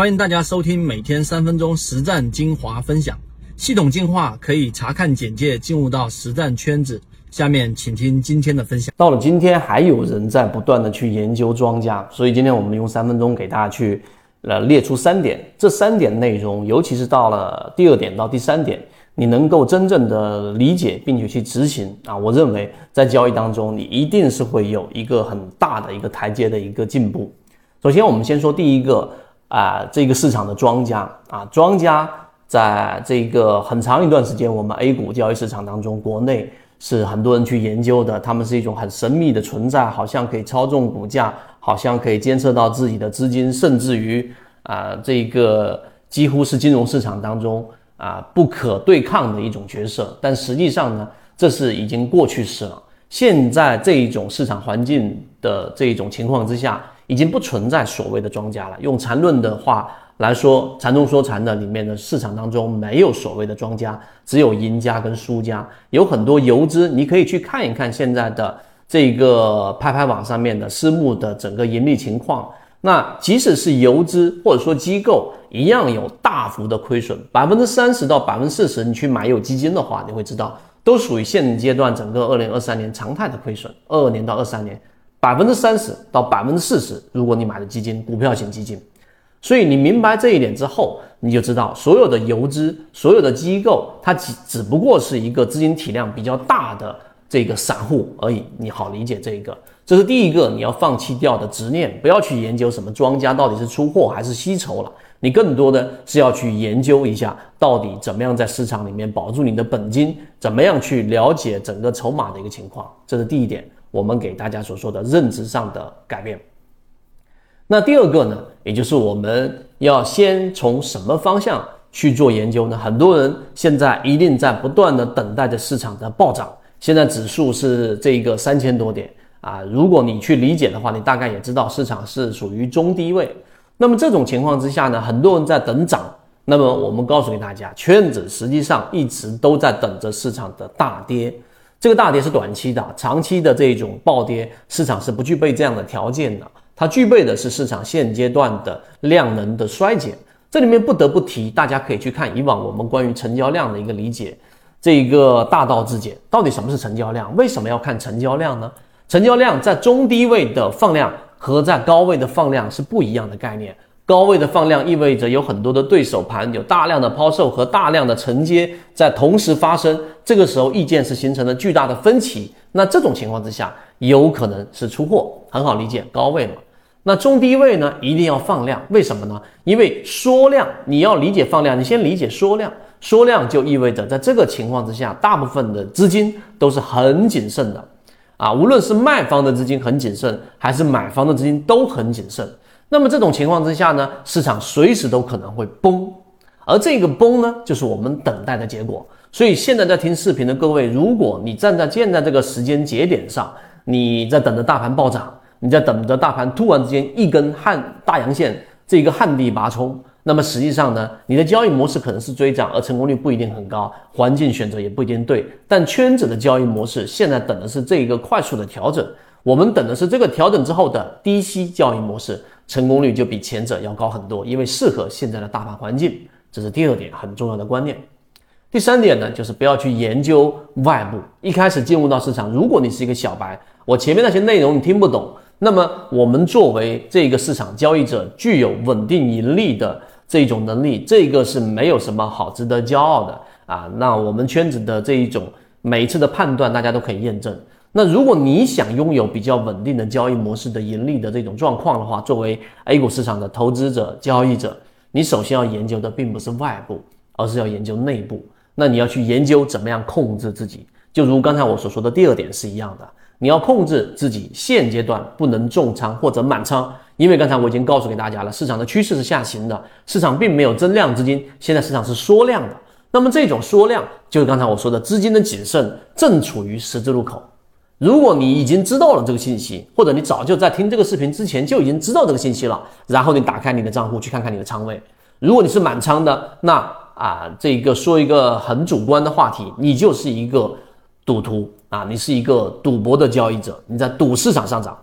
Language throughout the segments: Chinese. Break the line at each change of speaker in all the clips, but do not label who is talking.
欢迎大家收听每天三分钟实战精华分享。系统进化可以查看简介，进入到实战圈子。下面请听今天的分享。
到了今天，还有人在不断的去研究庄家，所以今天我们用三分钟给大家去呃列出三点。这三点内容，尤其是到了第二点到第三点，你能够真正的理解并且去执行啊，我认为在交易当中，你一定是会有一个很大的一个台阶的一个进步。首先，我们先说第一个啊，这个市场的庄家啊，庄家在这个很长一段时间，我们 A 股交易市场当中，国内。是很多人去研究的，他们是一种很神秘的存在，好像可以操纵股价，好像可以监测到自己的资金，甚至于啊，这个几乎是金融市场当中啊不可对抗的一种角色。但实际上呢，这是已经过去式了。现在这一种市场环境的这一种情况之下，已经不存在所谓的庄家了。用缠论的话。来说禅中说禅的里面的市场当中没有所谓的庄家，只有赢家跟输家，有很多游资，你可以去看一看现在的这个拍拍网上面的私募的整个盈利情况。那即使是游资或者说机构，一样有大幅的亏损，百分之三十到百分之四十。你去买有基金的话，你会知道都属于现阶段整个二零二三年常态的亏损。二二年到二三年，百分之三十到百分之四十，如果你买的基金，股票型基金。所以你明白这一点之后，你就知道所有的游资、所有的机构，它只只不过是一个资金体量比较大的这个散户而已。你好理解这一个，这是第一个你要放弃掉的执念，不要去研究什么庄家到底是出货还是吸筹了，你更多的是要去研究一下到底怎么样在市场里面保住你的本金，怎么样去了解整个筹码的一个情况。这是第一点，我们给大家所说的认知上的改变。那第二个呢，也就是我们要先从什么方向去做研究呢？很多人现在一定在不断的等待着市场的暴涨。现在指数是这个三千多点啊，如果你去理解的话，你大概也知道市场是属于中低位。那么这种情况之下呢，很多人在等涨。那么我们告诉给大家，圈子实际上一直都在等着市场的大跌。这个大跌是短期的，长期的这种暴跌，市场是不具备这样的条件的。它具备的是市场现阶段的量能的衰减，这里面不得不提，大家可以去看以往我们关于成交量的一个理解，这一个大道至简，到底什么是成交量？为什么要看成交量呢？成交量在中低位的放量和在高位的放量是不一样的概念。高位的放量意味着有很多的对手盘，有大量的抛售和大量的承接在同时发生，这个时候意见是形成了巨大的分歧。那这种情况之下，有可能是出货，很好理解，高位嘛。那中低位呢，一定要放量，为什么呢？因为缩量，你要理解放量，你先理解缩量。缩量就意味着，在这个情况之下，大部分的资金都是很谨慎的，啊，无论是卖方的资金很谨慎，还是买方的资金都很谨慎。那么这种情况之下呢，市场随时都可能会崩，而这个崩呢，就是我们等待的结果。所以现在在听视频的各位，如果你站在现在这个时间节点上，你在等着大盘暴涨。你在等着大盘突然之间一根旱大阳线，这个旱地拔葱，那么实际上呢，你的交易模式可能是追涨，而成功率不一定很高，环境选择也不一定对。但圈子的交易模式现在等的是这一个快速的调整，我们等的是这个调整之后的低吸交易模式，成功率就比前者要高很多，因为适合现在的大盘环境。这是第二点很重要的观念。第三点呢，就是不要去研究外部，一开始进入到市场，如果你是一个小白，我前面那些内容你听不懂。那么，我们作为这个市场交易者，具有稳定盈利的这种能力，这个是没有什么好值得骄傲的啊。那我们圈子的这一种每一次的判断，大家都可以验证。那如果你想拥有比较稳定的交易模式的盈利的这种状况的话，作为 A 股市场的投资者、交易者，你首先要研究的并不是外部，而是要研究内部。那你要去研究怎么样控制自己，就如刚才我所说的第二点是一样的。你要控制自己现阶段不能重仓或者满仓，因为刚才我已经告诉给大家了，市场的趋势是下行的，市场并没有增量资金，现在市场是缩量的。那么这种缩量就是刚才我说的资金的谨慎正处于十字路口。如果你已经知道了这个信息，或者你早就在听这个视频之前就已经知道这个信息了，然后你打开你的账户去看看你的仓位，如果你是满仓的，那啊这个说一个很主观的话题，你就是一个赌徒。啊，你是一个赌博的交易者，你在赌市场上涨，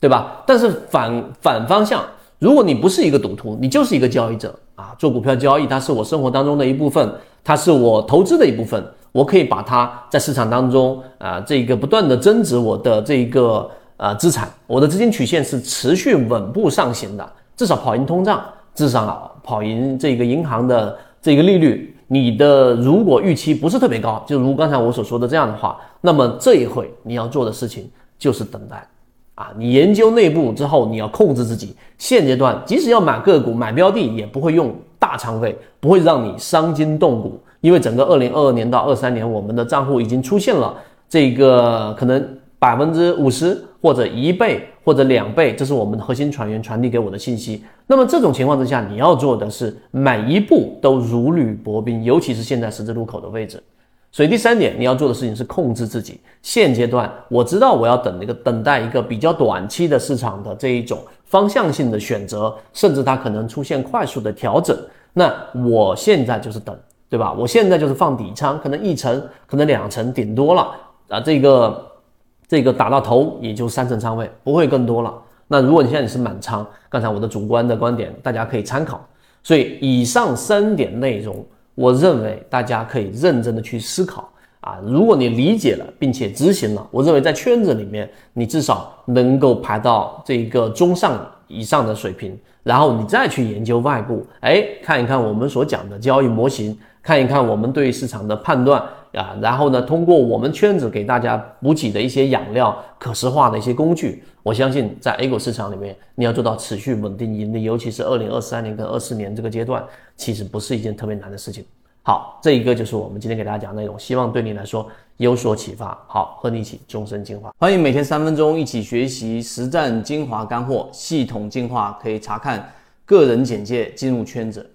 对吧？但是反反方向，如果你不是一个赌徒，你就是一个交易者啊，做股票交易，它是我生活当中的一部分，它是我投资的一部分，我可以把它在市场当中啊，这个不断的增值我的这个呃资产，我的资金曲线是持续稳步上行的，至少跑赢通胀，至少跑赢这个银行的这个利率。你的如果预期不是特别高，就如刚才我所说的这样的话，那么这一回你要做的事情就是等待。啊，你研究内部之后，你要控制自己。现阶段，即使要买个股、买标的，也不会用大仓位，不会让你伤筋动骨。因为整个二零二二年到二三年，我们的账户已经出现了这个可能百分之五十或者一倍或者两倍，这是我们的核心船员传递给我的信息。那么这种情况之下，你要做的是每一步都如履薄冰，尤其是现在十字路口的位置。所以第三点，你要做的事情是控制自己。现阶段我知道我要等那个等待一个比较短期的市场的这一种方向性的选择，甚至它可能出现快速的调整。那我现在就是等，对吧？我现在就是放底仓，可能一层，可能两层，顶多了啊。这个这个打到头也就三层仓位，不会更多了。那如果你现在你是满仓，刚才我的主观的观点大家可以参考。所以以上三点内容。我认为大家可以认真的去思考啊，如果你理解了并且执行了，我认为在圈子里面你至少能够排到这个中上以上的水平，然后你再去研究外部，哎，看一看我们所讲的交易模型，看一看我们对市场的判断啊，然后呢，通过我们圈子给大家补给的一些养料、可视化的一些工具，我相信在 A 股市场里面，你要做到持续稳定盈利，尤其是二零二三年跟二四年这个阶段。其实不是一件特别难的事情。好，这一个就是我们今天给大家讲的内容，希望对你来说有所启发。好，和你一起终身进化，
欢迎每天三分钟一起学习实战精华干货，系统进化可以查看个人简介进入圈子。